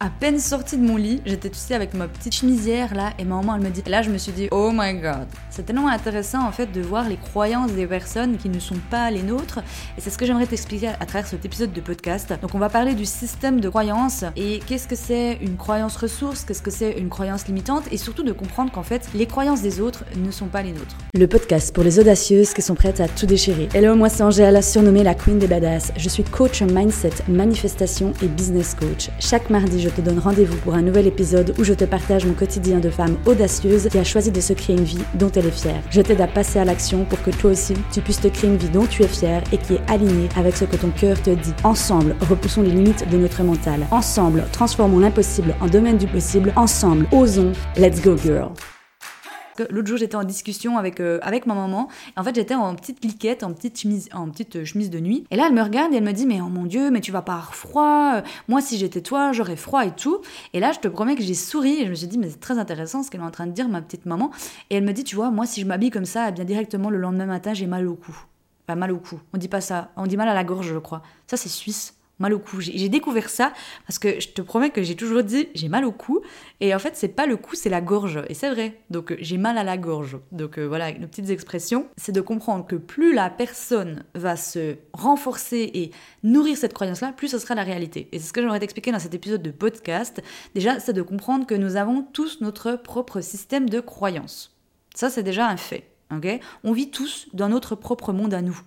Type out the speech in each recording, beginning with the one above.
À peine sortie de mon lit, j'étais tu avec ma petite chemisière là et ma maman elle me dit là je me suis dit oh my god. C'est tellement intéressant en fait de voir les croyances des personnes qui ne sont pas les nôtres et c'est ce que j'aimerais t'expliquer à travers cet épisode de podcast. Donc on va parler du système de croyances et qu'est-ce que c'est une croyance ressource, qu'est-ce que c'est une croyance limitante et surtout de comprendre qu'en fait les croyances des autres ne sont pas les nôtres. Le podcast pour les audacieuses qui sont prêtes à tout déchirer. Hello, moi c'est Angèle, surnommée la Queen des Badass. Je suis coach mindset, manifestation et business coach. Chaque mardi je je te donne rendez-vous pour un nouvel épisode où je te partage mon quotidien de femme audacieuse qui a choisi de se créer une vie dont elle est fière. Je t'aide à passer à l'action pour que toi aussi, tu puisses te créer une vie dont tu es fière et qui est alignée avec ce que ton cœur te dit. Ensemble, repoussons les limites de notre mental. Ensemble, transformons l'impossible en domaine du possible. Ensemble, osons. Let's go girl. L'autre jour, j'étais en discussion avec, euh, avec ma maman. Et en fait, j'étais en petite cliquette, en petite, chemise, en petite euh, chemise de nuit. Et là, elle me regarde et elle me dit Mais oh mon Dieu, mais tu vas pas avoir froid. Moi, si j'étais toi, j'aurais froid et tout. Et là, je te promets que j'ai souri et je me suis dit Mais c'est très intéressant ce qu'elle est en train de dire, ma petite maman. Et elle me dit Tu vois, moi, si je m'habille comme ça, eh bien directement le lendemain matin, j'ai mal au cou. Pas mal au cou. On dit pas ça. On dit mal à la gorge, je crois. Ça, c'est suisse mal au cou. J'ai découvert ça parce que je te promets que j'ai toujours dit j'ai mal au cou et en fait c'est pas le cou c'est la gorge et c'est vrai. Donc euh, j'ai mal à la gorge. Donc euh, voilà, nos petites expressions, c'est de comprendre que plus la personne va se renforcer et nourrir cette croyance là, plus ce sera la réalité. Et c'est ce que j'aimerais t'expliquer dans cet épisode de podcast. Déjà, c'est de comprendre que nous avons tous notre propre système de croyance. Ça c'est déjà un fait on vit tous dans notre propre monde à nous.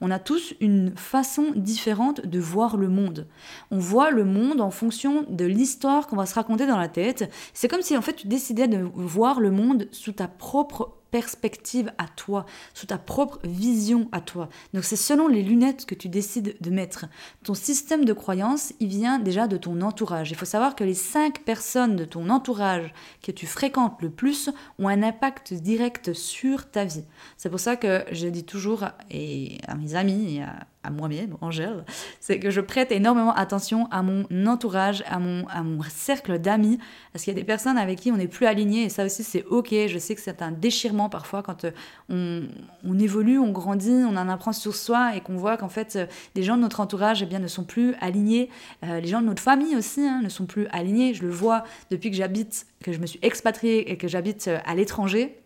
On a tous une façon différente de voir le monde. On voit le monde en fonction de l'histoire qu'on va se raconter dans la tête. C'est comme si en fait tu décidais de voir le monde sous ta propre perspective à toi, sous ta propre vision à toi. Donc c'est selon les lunettes que tu décides de mettre. Ton système de croyance, il vient déjà de ton entourage. Il faut savoir que les cinq personnes de ton entourage que tu fréquentes le plus ont un impact direct sur ta vie. C'est pour ça que je dis toujours et à mes amis et à à moi-même, Angèle, c'est que je prête énormément attention à mon entourage, à mon, à mon cercle d'amis, parce qu'il y a des personnes avec qui on n'est plus aligné, et ça aussi c'est ok, je sais que c'est un déchirement parfois quand euh, on, on, évolue, on grandit, on en apprend sur soi, et qu'on voit qu'en fait euh, les gens de notre entourage eh bien, ne sont plus alignés, euh, les gens de notre famille aussi hein, ne sont plus alignés, je le vois depuis que j'habite, que je me suis expatriée et que j'habite à l'étranger,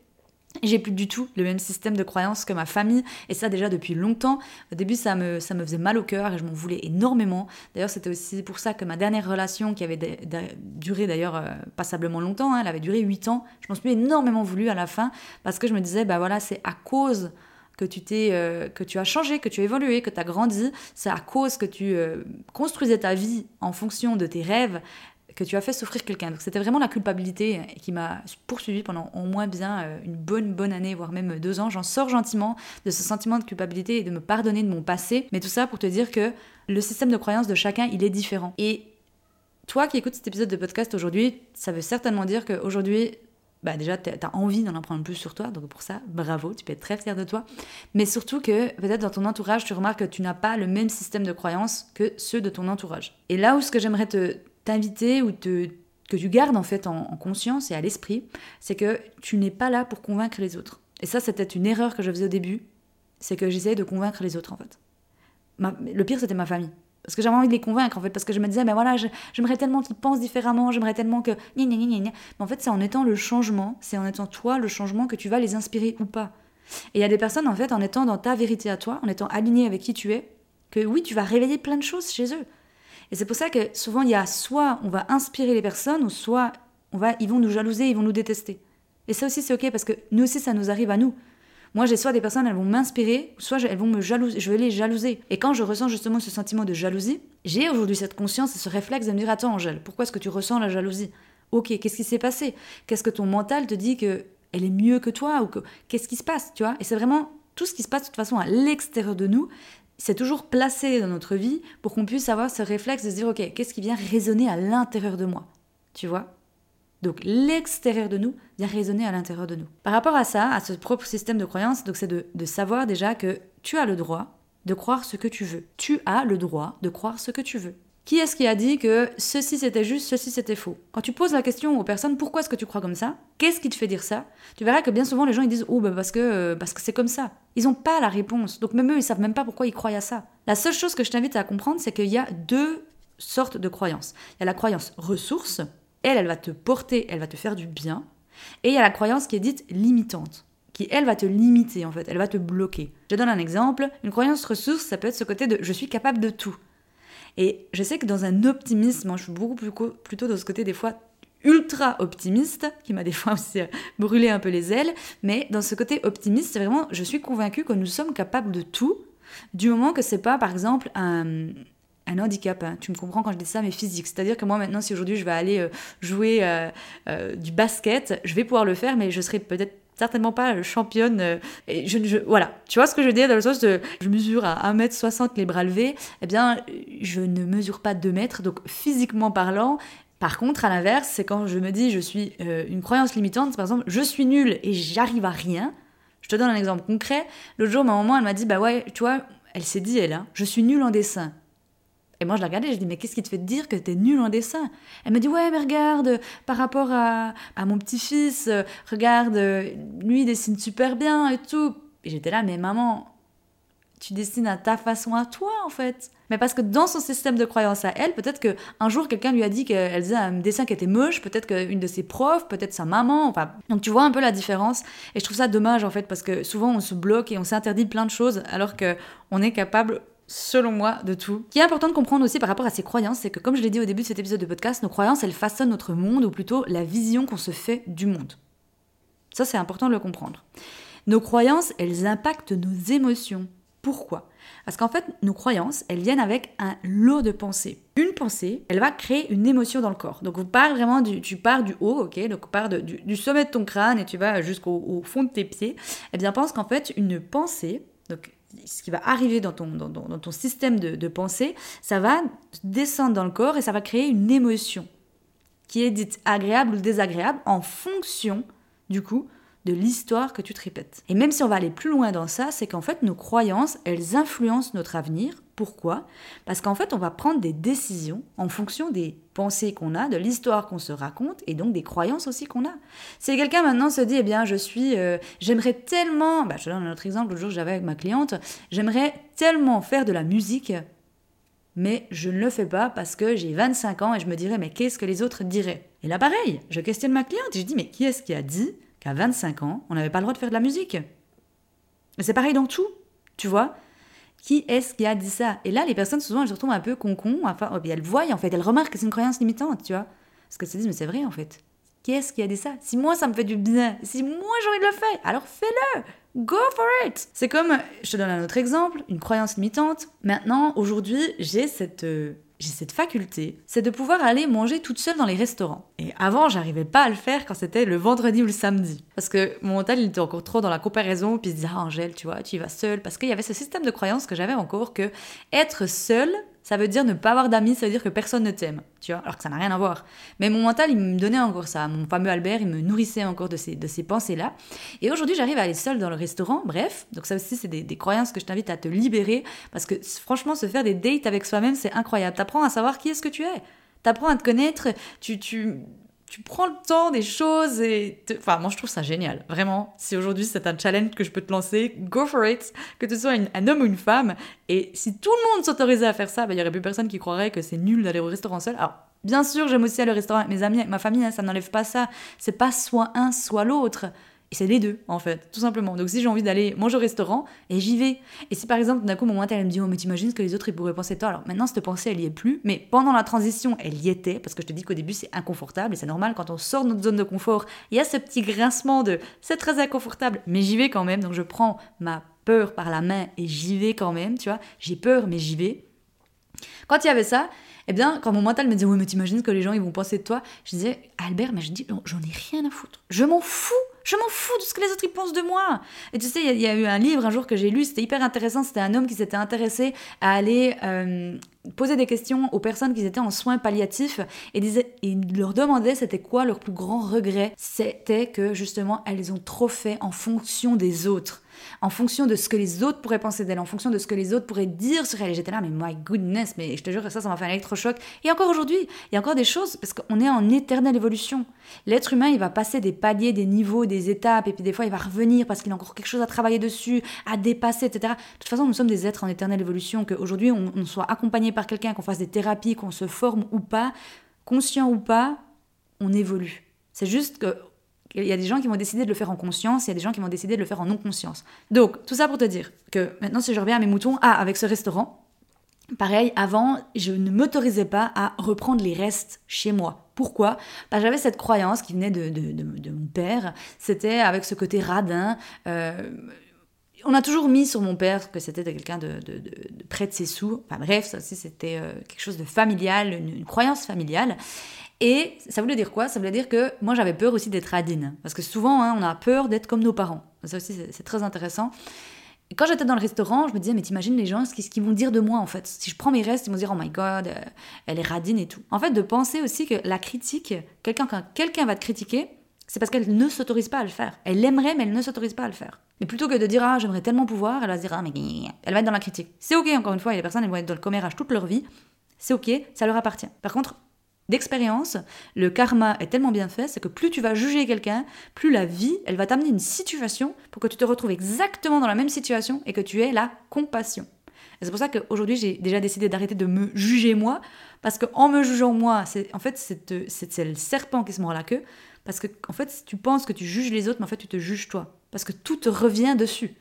j'ai plus du tout le même système de croyance que ma famille, et ça déjà depuis longtemps. Au début, ça me, ça me faisait mal au cœur et je m'en voulais énormément. D'ailleurs, c'était aussi pour ça que ma dernière relation, qui avait duré d'ailleurs euh, passablement longtemps, hein, elle avait duré 8 ans, je m'en suis énormément voulu à la fin, parce que je me disais, bah voilà, c'est à cause que tu t'es euh, que tu as changé, que tu as évolué, que tu as grandi, c'est à cause que tu euh, construisais ta vie en fonction de tes rêves que tu as fait souffrir quelqu'un. Donc c'était vraiment la culpabilité qui m'a poursuivi pendant au moins bien euh, une bonne bonne année, voire même deux ans. J'en sors gentiment de ce sentiment de culpabilité et de me pardonner de mon passé. Mais tout ça pour te dire que le système de croyance de chacun, il est différent. Et toi qui écoutes cet épisode de podcast aujourd'hui, ça veut certainement dire qu'aujourd'hui, bah déjà, tu as envie d'en apprendre plus sur toi, donc pour ça, bravo, tu peux être très fier de toi. Mais surtout que peut-être dans ton entourage, tu remarques que tu n'as pas le même système de croyance que ceux de ton entourage. Et là où ce que j'aimerais te t'inviter ou te, que tu gardes en fait en, conscience et à l'esprit, c'est que tu n'es pas là pour convaincre les autres. Et ça, c'était une erreur que je faisais au début, c'est que j'essayais de convaincre les autres en fait. le pire, c'était ma famille. Parce que j'avais envie de les convaincre, en fait, parce que je me disais, mais voilà, j'aimerais tellement qu'ils pensent différemment, j'aimerais tellement que... Mais en fait, c'est en étant le changement, c'est en étant toi le changement que tu vas les inspirer ou pas. Et il y a des personnes, en fait, en étant dans ta vérité à toi, en étant aligné avec qui tu es, que oui, tu vas réveiller plein de choses chez eux. Et c'est pour ça que souvent, il y a soit on va inspirer les personnes, ou soit on va, ils vont nous jalouser, ils vont nous détester. Et ça aussi, c'est ok, parce que nous aussi, ça nous arrive à nous. Moi, j'ai soit des personnes, elles vont m'inspirer, soit elles vont me jalouser, je vais les jalouser. Et quand je ressens justement ce sentiment de jalousie, j'ai aujourd'hui cette conscience et ce réflexe de me dire Attends, Angèle, pourquoi est-ce que tu ressens la jalousie? Ok, qu'est-ce qui s'est passé? Qu'est-ce que ton mental te dit que elle est mieux que toi ou que qu'est-ce qui se passe, tu vois? Et c'est vraiment tout ce qui se passe de toute façon à l'extérieur de nous, c'est toujours placé dans notre vie pour qu'on puisse avoir ce réflexe de se dire, ok, qu'est-ce qui vient résonner à l'intérieur de moi Tu vois? Donc l'extérieur de nous vient résonner à l'intérieur de nous. Par rapport à ça, à ce propre système de croyance, donc c'est de, de, savoir déjà que tu as le droit de croire ce que tu veux. Tu as le droit de croire ce que tu veux. Qui est-ce qui a dit que ceci c'était juste, ceci c'était faux? Quand tu poses la question aux personnes pourquoi est-ce que tu crois comme ça? Qu'est-ce qui te fait dire ça? Tu verras que bien souvent les gens ils disent oh bah parce que euh, parce que c'est comme ça. Ils n'ont pas la réponse. Donc même eux ils savent même pas pourquoi ils croient à ça. La seule chose que je t'invite à comprendre c'est qu'il y a deux sortes de croyances. Il y a la croyance ressource, elle, elle va te porter, elle va te faire du bien. Et il y a la croyance qui est dite limitante, qui, elle, va te limiter, en fait, elle va te bloquer. Je donne un exemple. Une croyance ressource, ça peut être ce côté de je suis capable de tout. Et je sais que dans un optimisme, moi, je suis beaucoup plus, plutôt dans ce côté des fois ultra optimiste, qui m'a des fois aussi euh, brûlé un peu les ailes, mais dans ce côté optimiste, vraiment, je suis convaincue que nous sommes capables de tout, du moment que c'est pas, par exemple, un, un handicap. Hein. Tu me comprends quand je dis ça, mais physique. C'est-à-dire que moi, maintenant, si aujourd'hui je vais aller euh, jouer euh, du basket, je vais pouvoir le faire, mais je serai peut-être certainement pas championne. et je, voilà, tu vois ce que je veux dire dans le sens de je mesure à 1m60 les bras levés, eh bien, je ne mesure pas 2 mètres, donc physiquement parlant, par contre, à l'inverse, c'est quand je me dis je suis euh, une croyance limitante, par exemple, je suis nulle et j'arrive à rien. Je te donne un exemple concret. L'autre jour, ma maman, elle m'a dit bah ouais, tu vois, elle s'est dit elle, hein, je suis nulle en dessin. Et moi, je la regardais, je dis, mais qu'est-ce qui te fait dire que t'es nulle en dessin? Elle me dit, ouais, mais regarde, par rapport à, à mon petit-fils, euh, regarde, lui, il dessine super bien et tout. Et j'étais là, mais maman, tu dessines à ta façon à toi, en fait. Mais parce que dans son système de croyance à elle, peut-être qu'un jour, quelqu'un lui a dit qu'elle faisait un dessin qui était moche, peut-être qu'une de ses profs, peut-être sa maman, enfin... Donc tu vois un peu la différence. Et je trouve ça dommage, en fait, parce que souvent, on se bloque et on s'interdit plein de choses, alors qu'on est capable selon moi, de tout. Ce qui est important de comprendre aussi par rapport à ces croyances, c'est que comme je l'ai dit au début de cet épisode de podcast, nos croyances, elles façonnent notre monde, ou plutôt la vision qu'on se fait du monde. Ça, c'est important de le comprendre. Nos croyances, elles impactent nos émotions. Pourquoi? Parce qu'en fait, nos croyances, elles viennent avec un lot de pensées. Une pensée, elle va créer une émotion dans le corps. Donc, on part vraiment du, tu pars du haut, ok? Donc, on part du, sommet de ton crâne et tu vas jusqu'au fond de tes pieds. Eh bien, pense qu'en fait, une pensée, donc ce qui va arriver dans ton, dans, ton système de, de pensée, ça va descendre dans le corps et ça va créer une émotion qui est dite agréable ou désagréable en fonction, du coup, de l'histoire que tu te répètes. Et même si on va aller plus loin dans ça, c'est qu'en fait nos croyances, elles influencent notre avenir. Pourquoi Parce qu'en fait on va prendre des décisions en fonction des pensées qu'on a, de l'histoire qu'on se raconte et donc des croyances aussi qu'on a. Si quelqu'un maintenant se dit, eh bien je suis, euh, j'aimerais tellement, bah, je donne un autre exemple, le jour j'avais avec ma cliente, j'aimerais tellement faire de la musique, mais je ne le fais pas parce que j'ai 25 ans et je me dirais, mais qu'est-ce que les autres diraient? Et là pareil, je questionne ma cliente et je dis, mais qui est-ce qui a dit qu'à 25 ans, on n'avait pas le droit de faire de la musique? C'est pareil dans tout, tu vois? Qui est-ce qui a dit ça? Et là, les personnes, souvent, elles se retrouvent un peu con-con, enfin, oh, elles voient, en fait, elles remarquent que c'est une croyance limitante, tu vois. Parce qu'elles se disent, mais c'est vrai, en fait. Qui est-ce qui a dit ça? Si moi, ça me fait du bien, si moi, j'ai envie de le faire, alors fais-le Go for it C'est comme, je te donne un autre exemple, une croyance limitante. Maintenant, aujourd'hui, j'ai cette... J'ai cette faculté, c'est de pouvoir aller manger toute seule dans les restaurants. Et avant, j'arrivais pas à le faire quand c'était le vendredi ou le samedi. Parce que mon mental, il était encore trop dans la comparaison, puis il se disait, ah Angèle, tu vois, tu y vas seule. Parce qu'il y avait ce système de croyance que j'avais encore que être seule, ça veut dire ne pas avoir d'amis, ça veut dire que personne ne t'aime, tu vois, alors que ça n'a rien à voir. Mais mon mental, il me donnait encore ça. Mon fameux Albert, il me nourrissait encore de ces, de ces pensées-là. Et aujourd'hui, j'arrive à aller seule dans le restaurant, bref. Donc ça aussi, c'est des, des, croyances que je t'invite à te libérer, parce que franchement, se faire des dates avec soi-même, c'est incroyable. T'apprends à savoir qui est-ce que tu es. T'apprends à te connaître, tu, tu, tu prends le temps des choses et... Enfin, moi, je trouve ça génial. Vraiment, si aujourd'hui c'est un challenge que je peux te lancer, go for it. Que tu sois un homme ou une femme. Et si tout le monde s'autorisait à faire ça, bah, il y aurait plus personne qui croirait que c'est nul d'aller au restaurant seul. Alors, bien sûr, j'aime aussi aller au restaurant avec mes amis, avec ma famille, hein, ça n'enlève pas ça. C'est pas soit un, soit l'autre. Et c'est les deux, en fait, tout simplement. Donc si j'ai envie d'aller manger au restaurant, et j'y vais. Et si par exemple, d'un coup, mon mental, me dit, oh, mais t'imagines ce que les autres, ils pourraient penser de toi? Alors maintenant, cette pensée, elle y est plus. Mais pendant la transition, elle y était, parce que je te dis qu'au début, c'est inconfortable, et c'est normal, quand on sort de notre zone de confort, il y a ce petit grincement de, c'est très inconfortable, mais j'y vais quand même. Donc je prends ma peur par la main, et j'y vais quand même, tu vois. J'ai peur, mais j'y vais. Quand il y avait ça, eh bien, quand mon mental me disait, oui, mais t'imagines que les gens, ils vont penser de toi, je disais, Albert, mais je dis, j'en ai rien à foutre. Je m'en fous je m'en fous de ce que les autres pensent de moi. Et tu sais, il y, a eu un livre un jour que j'ai lu, c'était hyper intéressant. C'était un homme qui s'était intéressé à aller euh, poser des questions aux personnes qui étaient en soins palliatifs et, disait, il leur demandait c'était quoi leur plus grand regret. C'était que justement, elles ont trop fait en fonction des autres en fonction de ce que les autres pourraient penser d'elle, en fonction de ce que les autres pourraient dire sur elle. Et j'étais là, mais my goodness, mais je te jure que ça, ça m'a fait un électrochoc. Et encore aujourd'hui, il y a encore des choses, parce qu'on est en éternelle évolution. L'être humain, il va passer des paliers, des niveaux, des étapes, et puis des fois, il va revenir parce qu'il a encore quelque chose à travailler dessus, à dépasser, etc. De toute façon, nous sommes des êtres en éternelle évolution, qu'aujourd'hui, on, on soit accompagné par quelqu'un, qu'on fasse des thérapies, qu'on se forme ou pas, conscient ou pas, on évolue. C'est juste que il y a des gens qui vont décider de le faire en conscience, il y a des gens qui vont décider de le faire en non-conscience. Donc, tout ça pour te dire que maintenant, si je reviens à mes moutons, ah, avec ce restaurant, pareil, avant, je ne m'autorisais pas à reprendre les restes chez moi. Pourquoi? Que j'avais cette croyance qui venait de, de, de, mon père, c'était avec ce côté radin. Euh, on a toujours mis sur mon père que c'était quelqu'un de, près de ses sous. Enfin bref, ça aussi c'était euh, quelque chose de familial, une, croyance familiale. Et ça voulait dire quoi? Ça voulait dire que moi j'avais peur aussi d'être radine. Parce que souvent hein, on a peur d'être comme nos parents. Ça aussi c'est très intéressant. Quand j'étais dans le restaurant, je me disais, mais t'imagines les gens, ce qu'ils vont dire de moi en fait? Si je prends mes restes, ils vont dire, oh my god, euh, elle est radine et tout. En fait, de penser aussi que la critique, quelqu'un quelqu'un va te critiquer, c'est parce qu'elle ne s'autorise pas à le faire. Elle l'aimerait, mais elle ne s'autorise pas à le faire. Mais plutôt que de dire ah j'aimerais tellement pouvoir, elle va se dire ah mais elle va être dans la critique. C'est ok encore une fois, des personnes elles vont être dans le commérage toute leur vie. C'est ok, ça leur appartient. Par contre, d'expérience, le karma est tellement bien fait, c'est que plus tu vas juger quelqu'un, plus la vie, elle va t'amener une situation pour que tu te retrouves exactement dans la même situation et que tu aies la compassion. Et c'est pour ça qu'aujourd'hui, j'ai déjà décidé d'arrêter de me juger moi, parce qu'en me jugeant moi, c'est en fait c'est le serpent qui se mord la queue, parce que en fait tu penses que tu juges les autres, mais en fait tu te juges toi parce que tout te revient dessus.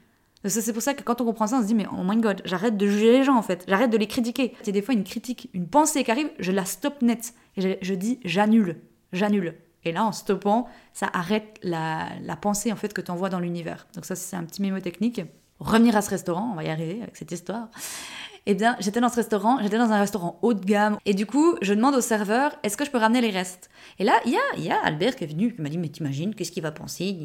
C'est pour ça que quand on comprend ça, on se dit, mais oh my god, j'arrête de juger les gens en fait, j'arrête de les critiquer. Il y a des fois une critique, une pensée qui arrive, je la stop net. Et je, dis, j'annule, j'annule. Et là, en stoppant, ça arrête la, la pensée en fait que tu envoies dans l'univers. Donc ça, c'est un petit mémo technique. Revenir à ce restaurant, on va y arriver avec cette histoire eh bien, j'étais dans ce restaurant, j'étais dans un restaurant haut de gamme, et du coup, je demande au serveur, est-ce que je peux ramener les restes? Et là, il y a, y a Albert qui est venu, qui m'a dit, mais t'imagines, qu'est-ce qu'il va penser?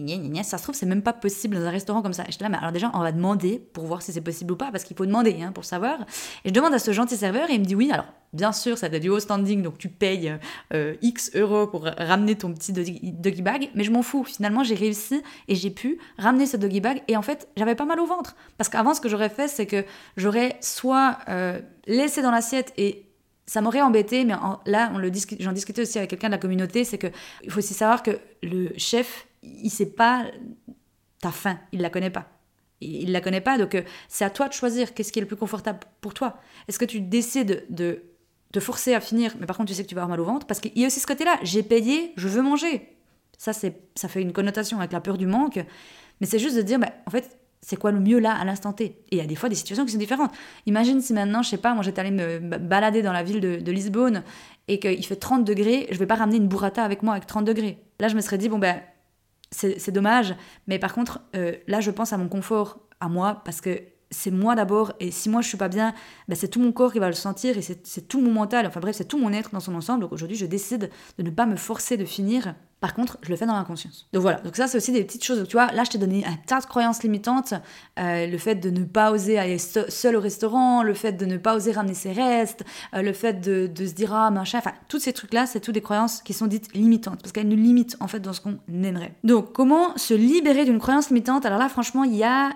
Ça se trouve, c'est même pas possible dans un restaurant comme ça. Et j'étais là, mais alors déjà, on va demander pour voir si c'est possible ou pas, parce qu'il faut demander hein, pour savoir. Et je demande à ce gentil serveur, et il me dit, oui, alors, bien sûr, ça a du haut standing, donc tu payes euh, X euros pour ramener ton petit doggy bag, mais je m'en fous. Finalement, j'ai réussi et j'ai pu ramener ce doggy bag, et en fait, j'avais pas mal au ventre. Parce qu'avant, ce que j'aurais fait, c'est que j'aurais soit euh, laissé dans l'assiette et ça m'aurait embêté, mais là, on le j'en discutais aussi avec quelqu'un de la communauté, c'est que il faut aussi savoir que le chef, il sait pas ta faim, il la connaît pas. Il la connaît pas, donc euh, c'est à toi de choisir qu'est-ce qui est le plus confortable pour toi. Est-ce que tu décides de te forcer à finir, mais par contre tu sais que tu vas avoir mal au ventre, parce qu'il y a aussi ce côté-là, j'ai payé, je veux manger. Ça, c'est, ça fait une connotation avec la peur du manque, mais c'est juste de dire, bah, en fait, c'est quoi le mieux là à l'instant T? Et il y a des fois des situations qui sont différentes. Imagine si maintenant, je sais pas, moi j'étais allée me balader dans la ville de, Lisbonne et qu'il fait 30 degrés, je vais pas ramener une burrata avec moi avec 30 degrés. Là, je me serais dit, bon ben, c'est dommage, mais par contre, euh, là, je pense à mon confort, à moi, parce que c'est moi d'abord, et si moi je suis pas bien, ben c'est tout mon corps qui va le sentir, et c'est tout mon mental, enfin bref, c'est tout mon être dans son ensemble. Donc aujourd'hui, je décide de ne pas me forcer de finir. Par contre, je le fais dans l'inconscience. Donc voilà, donc ça c'est aussi des petites choses. tu vois, là je t'ai donné un tas de croyances limitantes, euh, le fait de ne pas oser aller seul au restaurant, le fait de ne pas oser ramener ses restes, euh, le fait de, de, se dire ah machin, enfin tous ces trucs-là, c'est toutes des croyances qui sont dites limitantes, parce qu'elles nous limitent en fait dans ce qu'on aimerait. Donc comment se libérer d'une croyance limitante? Alors là franchement, il y a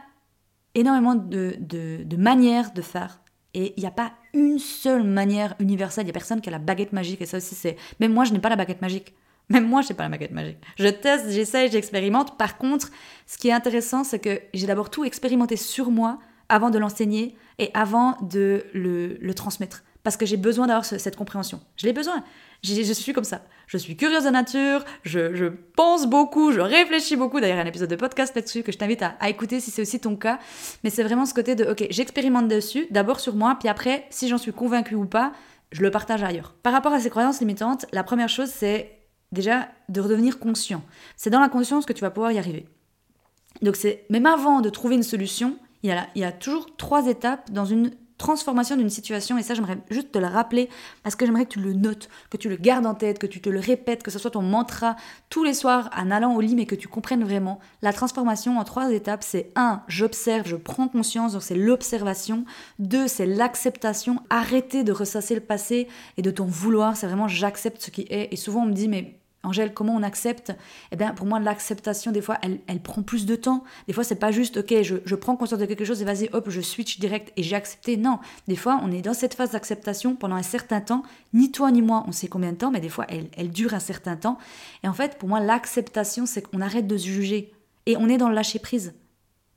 énormément de, de, manières de faire. Et il n'y a pas une seule manière universelle. Il n'y a personne qui a la baguette magique. Et ça aussi, c'est. Même moi, je n'ai pas la baguette magique. Même moi, je n'ai pas la baguette magique. Je teste, j'essaye, j'expérimente. Par contre, ce qui est intéressant, c'est que j'ai d'abord tout expérimenté sur moi avant de l'enseigner et avant de le, le transmettre. Parce que j'ai besoin d'avoir cette compréhension. Je l'ai besoin. Je suis comme ça. Je suis curieuse de nature, je, pense beaucoup, je réfléchis beaucoup. D'ailleurs, il y a un épisode de podcast là-dessus que je t'invite à, écouter si c'est aussi ton cas. Mais c'est vraiment ce côté de, ok, j'expérimente dessus, d'abord sur moi, puis après, si j'en suis convaincue ou pas, je le partage ailleurs. Par rapport à ces croyances limitantes, la première chose, c'est déjà de redevenir conscient. C'est dans la conscience que tu vas pouvoir y arriver. Donc c'est même avant de trouver une solution, il y, a, il y a toujours trois étapes dans une transformation d'une situation. Et ça, j'aimerais juste te le rappeler parce que j'aimerais que tu le notes, que tu le gardes en tête, que tu te le répètes, que ce soit ton mantra tous les soirs en allant au lit, mais que tu comprennes vraiment. La transformation en trois étapes, c'est 1. J'observe, je prends conscience, donc c'est l'observation. 2. C'est l'acceptation. Arrêter de ressasser le passé et de ton vouloir. C'est vraiment j'accepte ce qui est. Et souvent, on me dit, mais Angèle, comment on accepte? Eh bien, pour moi, l'acceptation, des fois, elle, prend plus de temps. Des fois, c'est pas juste, ok, je, prends conscience de quelque chose et vas-y, hop, je switch direct et j'ai accepté. Non, des fois, on est dans cette phase d'acceptation pendant un certain temps. Ni toi ni moi, on sait combien de temps, mais des fois, elle, elle dure un certain temps. Et en fait, pour moi, l'acceptation, c'est qu'on arrête de se juger et on est dans le lâcher prise.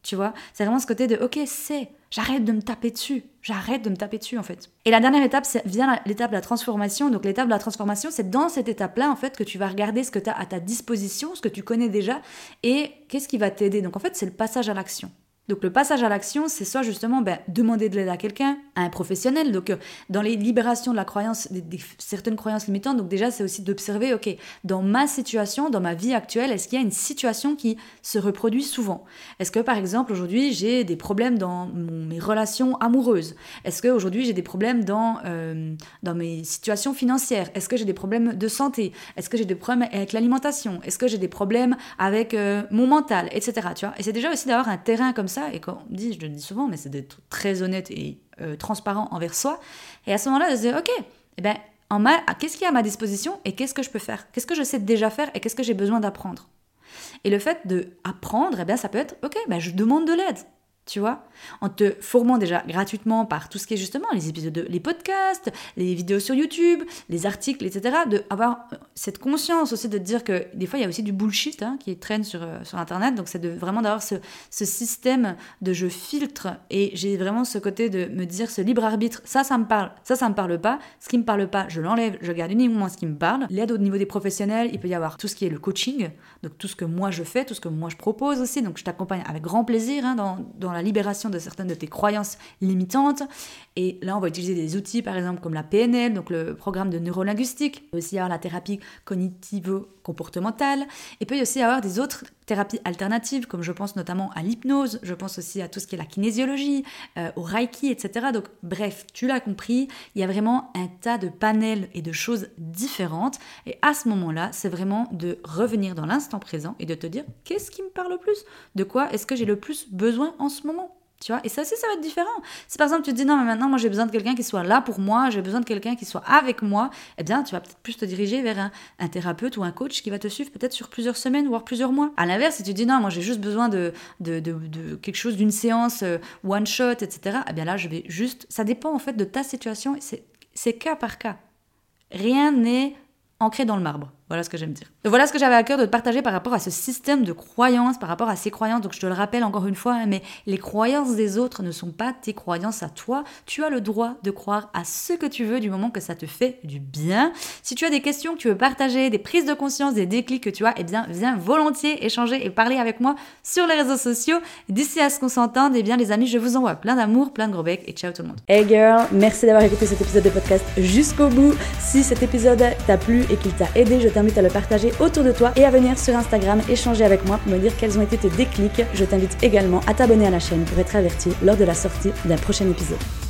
Tu vois C'est vraiment ce côté de ok, c'est, j'arrête de me taper dessus, j'arrête de me taper dessus en fait. Et la dernière étape, c'est vient l'étape de la transformation. Donc l'étape de la transformation, c'est dans cette étape-là en fait que tu vas regarder ce que tu as à ta disposition, ce que tu connais déjà et qu'est-ce qui va t'aider. Donc en fait, c'est le passage à l'action. Donc le passage à l'action, c'est soit justement ben, demander de l'aide à quelqu'un, à un professionnel. Donc euh, dans les libérations de la croyance, des, certaines croyances limitantes, donc déjà c'est aussi d'observer, ok, dans ma situation, dans ma vie actuelle, est-ce qu'il y a une situation qui se reproduit souvent? Est-ce que par exemple aujourd'hui j'ai des problèmes dans mes relations amoureuses? Est-ce qu'aujourd'hui j'ai des problèmes dans, euh, dans mes situations financières? Est-ce que j'ai des problèmes de santé? Est-ce que j'ai des problèmes avec l'alimentation? Est-ce que j'ai des problèmes avec euh, mon mental, etc. Tu vois? Et c'est déjà aussi d'avoir un terrain comme ça et quand on dit, je le dis souvent, mais c'est d'être très honnête et euh, transparent envers soi. Et à ce moment-là, de se dire, ok, eh ben, en qu'est-ce qu'il y a à ma disposition et qu'est-ce que je peux faire? Qu'est-ce que je sais déjà faire et qu'est-ce que j'ai besoin d'apprendre? Et le fait d'apprendre, eh bien, ça peut être, ok, ben, je demande de l'aide tu vois, en te formant déjà gratuitement par tout ce qui est justement les épisodes, les podcasts, les vidéos sur YouTube, les articles, etc. De avoir euh, cette conscience aussi de dire que des fois il y a aussi du bullshit hein, qui traîne sur, euh, sur Internet, donc c'est de, vraiment d'avoir ce, ce, système de je filtre et j'ai vraiment ce côté de me dire ce libre arbitre, ça ça me parle, ça ça me parle pas, ce qui me parle pas je l'enlève, je garde uniquement ce qui me parle. L'aide au niveau des professionnels, il peut y avoir tout ce qui est le coaching, donc tout ce que moi je fais, tout ce que moi je propose aussi, donc je t'accompagne avec grand plaisir hein, dans, dans la libération de certaines de tes croyances limitantes. Et là, on va utiliser des outils, par exemple, comme la PNL, donc le programme de neurolinguistique, aussi avoir la thérapie cognitivo-comportementale, et peut aussi avoir des autres thérapies alternatives, comme je pense notamment à l'hypnose, je pense aussi à tout ce qui est la kinésiologie, euh, au reiki, etc. Donc, bref, tu l'as compris, il y a vraiment un tas de panels et de choses différentes. Et à ce moment-là, c'est vraiment de revenir dans l'instant présent et de te dire qu'est-ce qui me parle le plus? De quoi est-ce que j'ai le plus besoin en ce moment? Tu vois, et ça aussi, ça va être différent. Si par exemple tu te dis non, mais maintenant, moi j'ai besoin de quelqu'un qui soit là pour moi, j'ai besoin de quelqu'un qui soit avec moi, eh bien, tu vas peut-être plus te diriger vers un, thérapeute ou un coach qui va te suivre peut-être sur plusieurs semaines, voire plusieurs mois. À l'inverse, si tu dis non, moi j'ai juste besoin de, de, de, quelque chose, d'une séance euh, one shot, etc., eh bien là, je vais juste. Ça dépend en fait de ta situation, c'est cas par cas. Rien n'est ancré dans le marbre. Voilà ce que j'aime dire. voilà ce que j'avais à cœur de te partager par rapport à ce système de croyances, par rapport à ces croyances. Donc je te le rappelle encore une fois, hein, mais les croyances des autres ne sont pas tes croyances à toi. Tu as le droit de croire à ce que tu veux du moment que ça te fait du bien. Si tu as des questions que tu veux partager, des prises de conscience, des déclics que tu as, eh bien viens volontiers échanger et parler avec moi sur les réseaux sociaux. D'ici à ce qu'on s'entende, eh bien les amis, je vous envoie plein d'amour, plein de gros becs et ciao tout le monde. Hey girl, merci d'avoir écouté cet épisode de podcast jusqu'au bout. Si cet épisode t'a plu et qu'il t'a aidé, je t'invite à le partager autour de toi et à venir sur Instagram échanger avec moi pour me dire quels ont été tes déclics. Je t'invite également à t'abonner à la chaîne pour être averti lors de la sortie d'un prochain épisode.